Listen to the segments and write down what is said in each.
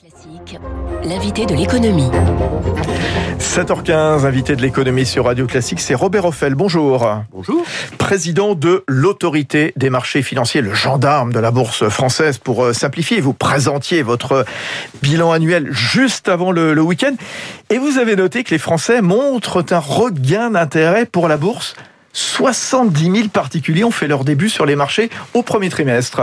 Classique, l'invité de l'économie. 7h15, invité de l'économie sur Radio Classique, c'est Robert Offel. Bonjour. Bonjour. Président de l'autorité des marchés financiers, le gendarme de la bourse française. Pour euh, simplifier, vous présentiez votre bilan annuel juste avant le, le week-end et vous avez noté que les Français montrent un regain d'intérêt pour la bourse. 70 000 particuliers ont fait leur début sur les marchés au premier trimestre.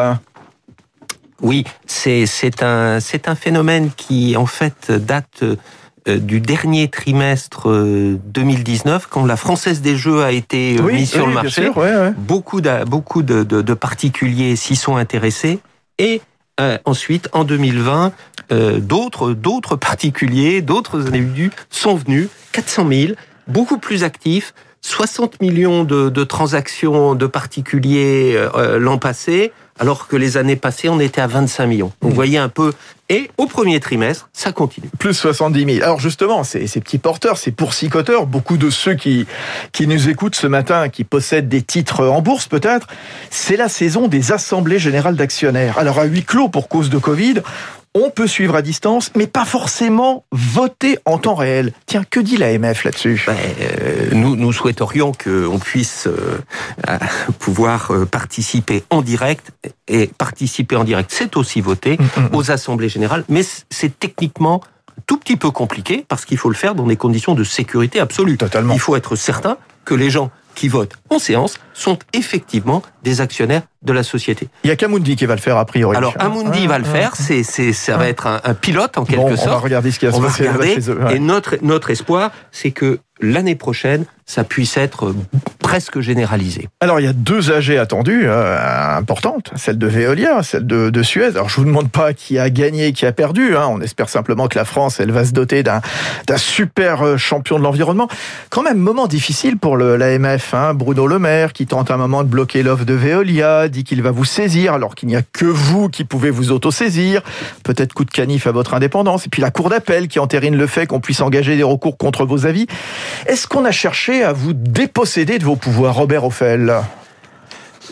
Oui, c'est un c'est un phénomène qui en fait date euh, du dernier trimestre euh, 2019 quand la Française des Jeux a été euh, Oui, mise sur oui, le marché. sûr, ouais, ouais. Beaucoup de beaucoup de, de, de particuliers s'y sont intéressés et euh, ensuite en 2020 euh, d'autres d'autres particuliers, d'autres individus sont venus 400 000, beaucoup plus actifs. 60 millions de, de transactions de particuliers euh, l'an passé, alors que les années passées, on était à 25 millions. Donc, vous voyez un peu. Et au premier trimestre, ça continue. Plus 70 000. Alors justement, ces, ces petits porteurs, ces poursicoteurs, beaucoup de ceux qui, qui nous écoutent ce matin, qui possèdent des titres en bourse peut-être, c'est la saison des assemblées générales d'actionnaires. Alors à huis clos pour cause de Covid, on peut suivre à distance, mais pas forcément voter en temps réel. Tiens, que dit l'AMF là-dessus? Ben, euh, nous, nous souhaiterions qu'on puisse euh, pouvoir euh, participer en direct. Et participer en direct, c'est aussi voter aux assemblées générales. Mais c'est techniquement tout petit peu compliqué parce qu'il faut le faire dans des conditions de sécurité absolue. Totalement. Il faut être certain que les gens qui votent en séance sont effectivement des actionnaires de la société. Il y a Kamundi qui va le faire a priori. Alors Amundi Ah, va le ah, faire, c'est, c'est, ça va être un, un pilote en quelque Bon, on sorte. va regarder ce qui va se passer chez eux. ouais. Et notre, notre espoir, c'est que l'année prochaine, ça puisse être presque généralisé. Alors, il y a deux AG attendues euh, importantes, celle de Veolia, celle de, de Suez. Alors, je vous demande pas qui a gagné, qui a perdu. Hein. On espère simplement que la France, elle va se doter d'un d'un super euh, champion de l'environnement. Quand même, moment difficile pour le- l'AMF. Hein. Bruno Le Maire, qui tente un moment de bloquer l'offre de Veolia, qu'il va vous saisir, alors qu'il n'y a que vous qui pouvez vous autosaisir. Peut-être coup de canif à votre indépendance. Et puis la Cour d'appel qui entérine le fait qu'on puisse engager des recours contre vos avis. Est-ce qu'on a cherché à vous déposséder de vos pouvoirs, Robert Offel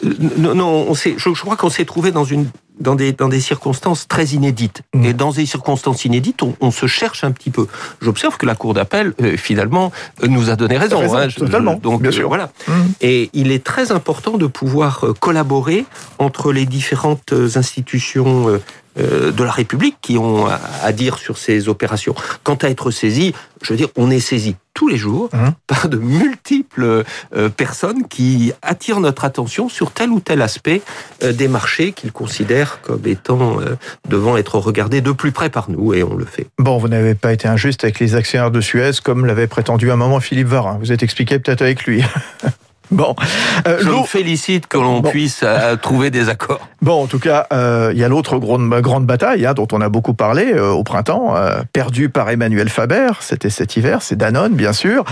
Euh, Non, non je crois qu'on s'est trouvé dans une dans des, dans des circonstances très inédites. Mm. Et dans des circonstances inédites, on, on se cherche un petit peu. J'observe que la Cour d'appel, euh, finalement, euh, nous a donné raison. Raison, hein. Je- totalement, donc, bien euh, sûr. voilà. Mm. Et il est très important de pouvoir collaborer entre les différentes institutions euh, de la République qui ont à à dire sur ces opérations. Quant à être saisi, je veux dire, on est saisi tous les jours Mhm. par de multiples euh, personnes qui attirent notre attention sur tel ou tel aspect euh, des marchés qu'ils considèrent comme étant euh, devant être regardés de plus près par nous, et on le fait. Bon, vous n'avez pas été injuste avec les actionnaires de Suez, comme l'avait prétendu un moment Philippe Varin. Vous êtes expliqué peut-être avec lui. bon, Euh, Je me félicite que l'on Bon. puisse euh, trouver des accords. bon, en tout cas, euh, il y a l'autre grande, grande bataille hein, dont on a beaucoup parlé au printemps, perdue par Emmanuel Faber. C'était cet hiver, c'est Danone, bien sûr.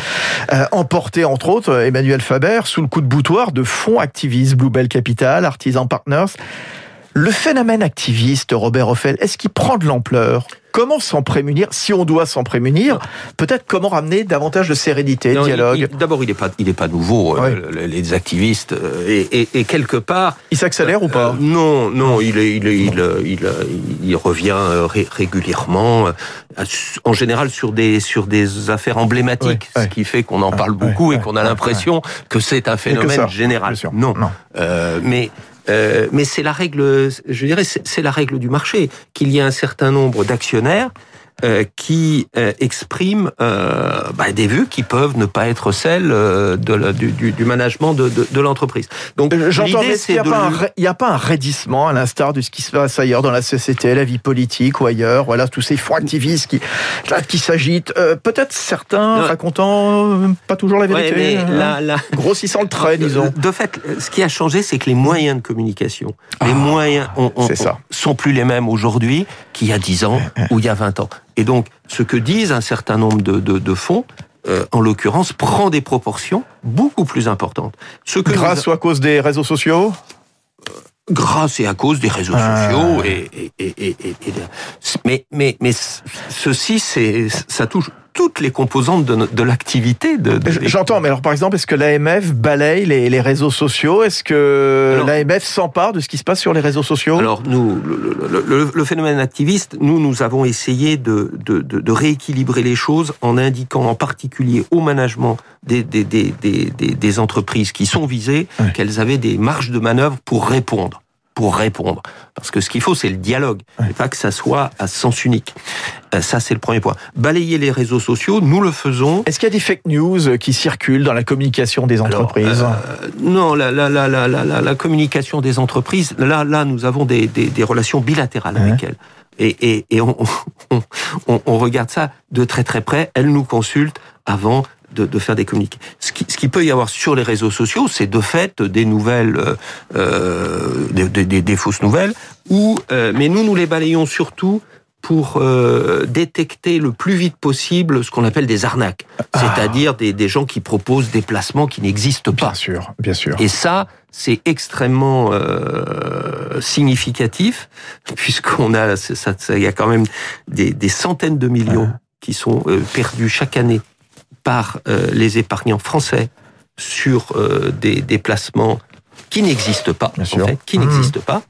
Emporté, entre autres, Emmanuel Faber sous le coup de boutoir de fonds activistes, Bluebell Capital, Artisan Partners. Le phénomène activiste, Robert Offel, est-ce qu'il prend de l'ampleur? Comment s'en prémunir? Si on doit s'en prémunir, peut-être comment ramener davantage de sérénité, de dialogue D'abord, il n'est pas, il est pas nouveau. euh, Ouais. les activistes euh, et, et- et quelque part. Il s'accélère ou pas? euh, Non, non, il est, il est, il, il, il revient ré- régulièrement. En général, sur des sur des affaires emblématiques, Ouais, ouais. ce qui fait qu'on en Ouais, parle beaucoup et qu'on a l'impression que c'est un phénomène ça, général. Non, Non. Mais euh, mais c'est la règle. Je dirais, c'est la règle du marché qu'il y a un certain nombre d'actionnaires qui euh, expriment euh, bah, des vues qui peuvent ne pas être celles euh, de la- du, du, du management de, de, de l'entreprise. Donc Euh, l'idée c'est n'y il y a pas un raidissement à l'instar de ce qui se passe ailleurs dans la société, la vie politique ou ailleurs Voilà, tous ces fonds activistes qui, qui s'agitent. Euh, Peut-être certains Non. racontant euh, pas toujours la Ouais, vérité. mais hein. la- la- Grossissant le trait, disons. De fait, ce qui a changé, c'est que les moyens de communication, les moyens Ah, c'est ça. sont plus les mêmes aujourd'hui qu'il y a 10 ans ou il y a 20 ans. Et donc, ce que disent un certain nombre de, de, de fonds, euh, en l'occurrence, prend des proportions beaucoup plus importantes. Ce que nous Grâce ou à cause des réseaux sociaux grâce et à cause des réseaux Ah. sociaux et, mais mais mais ceci c'est ça touche toutes les composantes de, de l'activité. De, de J'entends, mais alors par exemple, est-ce que l'AMF balaye les, les, réseaux sociaux? Est-ce que l'AMF s'empare de ce qui se passe sur les réseaux sociaux? Alors nous, le, le, le, phénomène activiste, nous, nous avons essayé de, de, rééquilibrer les choses en indiquant en particulier au management des, des, des, des entreprises qui sont visées qu'elles avaient des marges de manœuvre pour répondre pour répondre. Parce que ce qu'il faut, c'est le dialogue, ouais. et pas que ça soit à sens unique. Euh, ça, c'est le premier point. Balayer les réseaux sociaux, nous le faisons. Est-ce qu'il y a des fake news qui circulent dans la communication des entreprises Alors, euh, Non, la, la, la, la, la, la communication des entreprises, là, là, nous avons des, des, des relations bilatérales ouais. avec elles. Et, et, et on, on, on, on regarde ça de très très près. Elles nous consultent avant de, de, faire des communiqués. Ce qui, ce qui peut y avoir sur les réseaux sociaux, c'est de fait des nouvelles, euh, des, des, des, fausses nouvelles. Ou, euh, mais nous, nous les balayons surtout pour euh, détecter le plus vite possible ce qu'on appelle des arnaques, ah. c'est-à-dire des, des, gens qui proposent des placements qui n'existent pas. Bien sûr, bien sûr. Et ça, c'est extrêmement euh, significatif puisqu'on a, ça, y a quand même des, des centaines de millions ah. qui sont euh, perdus chaque année par euh, les épargnants français sur euh, des, des, placements qui n'existent pas, Bien en sûr. fait, qui mmh. n'existent pas.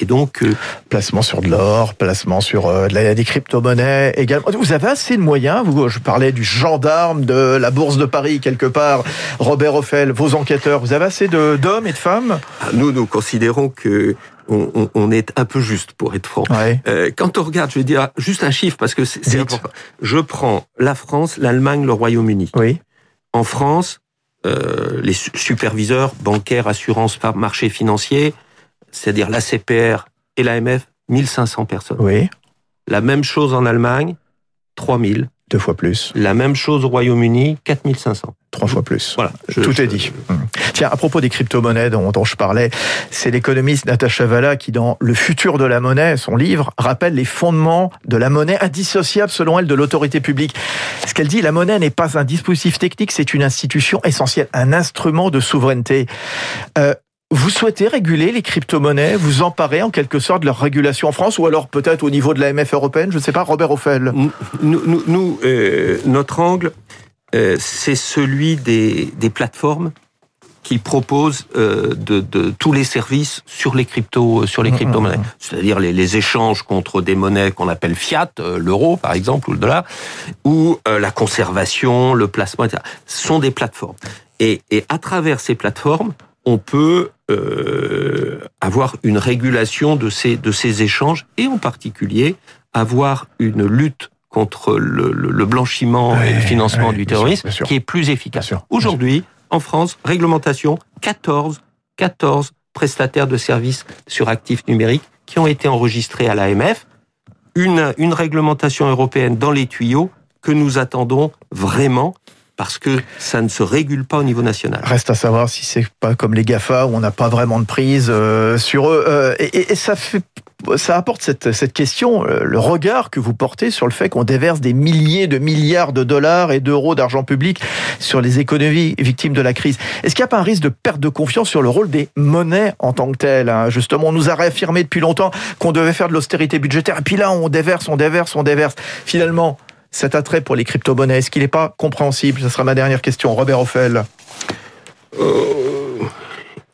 Et donc, euh, placement sur de l'or, placement sur euh, de la, des crypto-monnaies également. Vous avez assez de moyens. Vous, je parlais du gendarme de la bourse de Paris quelque part, Robert Offel, vos enquêteurs. Vous avez assez d'hommes et de femmes? Nous, nous considérons que on, on, on, est un peu juste pour être franc. Ouais. Euh, quand on regarde, je vais dire juste un chiffre parce que c'est important. Je prends la France, l'Allemagne, le Royaume-Uni. Oui. En France, les superviseurs bancaires, assurances, marché financier, c'est-à-dire l'ACPR et l'AMF, 1500 personnes. Oui. La même chose en Allemagne, 3000. Deux fois plus. La même chose au Royaume-Uni, 4500. Trois fois plus. Voilà. Je, Tout je, est dit. Je... Tiens, à propos des crypto-monnaies dont, je parlais, c'est l'économiste Natacha Valla qui, dans Le futur de la monnaie, son livre, rappelle les fondements de la monnaie indissociable, selon elle, de l'autorité publique. Ce qu'elle dit, la monnaie n'est pas un dispositif technique, c'est une institution essentielle, un instrument de souveraineté. Euh, vous souhaitez réguler les crypto-monnaies, vous emparer en quelque sorte de leur régulation en France, ou alors peut-être au niveau de la MF européenne, je ne sais pas, Robert Offel Nous, nous, nous euh, notre angle, euh, c'est celui des, des, plateformes qui proposent euh, de, de, tous les services sur les crypto sur les crypto-monnaies, mmh. c'est-à-dire les, les, échanges contre des monnaies qu'on appelle fiat, euh, l'euro par exemple ou le dollar, ou euh, la conservation, le placement, etc. Ce sont des plateformes. Et, et à travers ces plateformes, on peut euh, avoir une régulation de ces, de ces échanges et en particulier avoir une lutte contre le, le, le blanchiment ouais, et le financement ouais, du terrorisme sûr, qui est plus efficace. Aujourd'hui, en France, réglementation 14, 14 prestataires de services sur actifs numériques qui ont été enregistrés à l'AMF. Une, réglementation européenne dans les tuyaux que nous attendons vraiment parce que ça ne se régule pas au niveau national. Reste à savoir si c'est pas comme les Gafa où on n'a pas vraiment de prise euh, sur eux. Euh, et, ça fait, ça apporte cette, cette question, euh, le regard que vous portez sur le fait qu'on déverse des milliers de milliards de dollars et d'euros d'argent public sur les économies victimes de la crise. Est-ce qu'il n'y a pas un risque de perte de confiance sur le rôle des monnaies en tant que telles hein? Justement, on nous a réaffirmé depuis longtemps qu'on devait faire de l'austérité budgétaire. Et puis là, on déverse, on déverse, on déverse. Finalement, cet attrait pour les crypto-monnaies Est-ce qu'il n'est pas compréhensible? Ce sera ma dernière question. Robert Offel. Euh,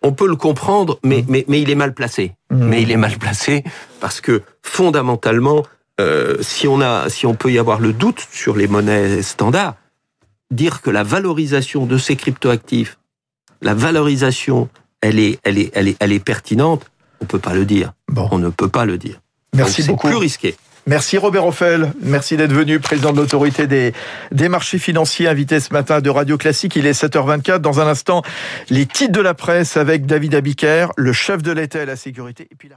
on peut le comprendre, mais, mais, mais il est mal placé. Mmh. Mais il est mal placé parce que fondamentalement, euh, si, on a, si on peut y avoir le doute sur les monnaies standards, dire que la valorisation de ces cryptoactifs, la valorisation, elle est, elle est, elle est, elle est pertinente, on peut pas le dire. Bon. On ne peut pas le dire. Merci Donc, beaucoup. C'est plus risqué. Merci Robert Offel, merci d'être venu, président de l'autorité des, marchés financiers, invité ce matin de Radio Classique. Il est 7h24. Dans un instant, les titres de la presse avec David Abiker, le chef de l'État et la sécurité, et puis.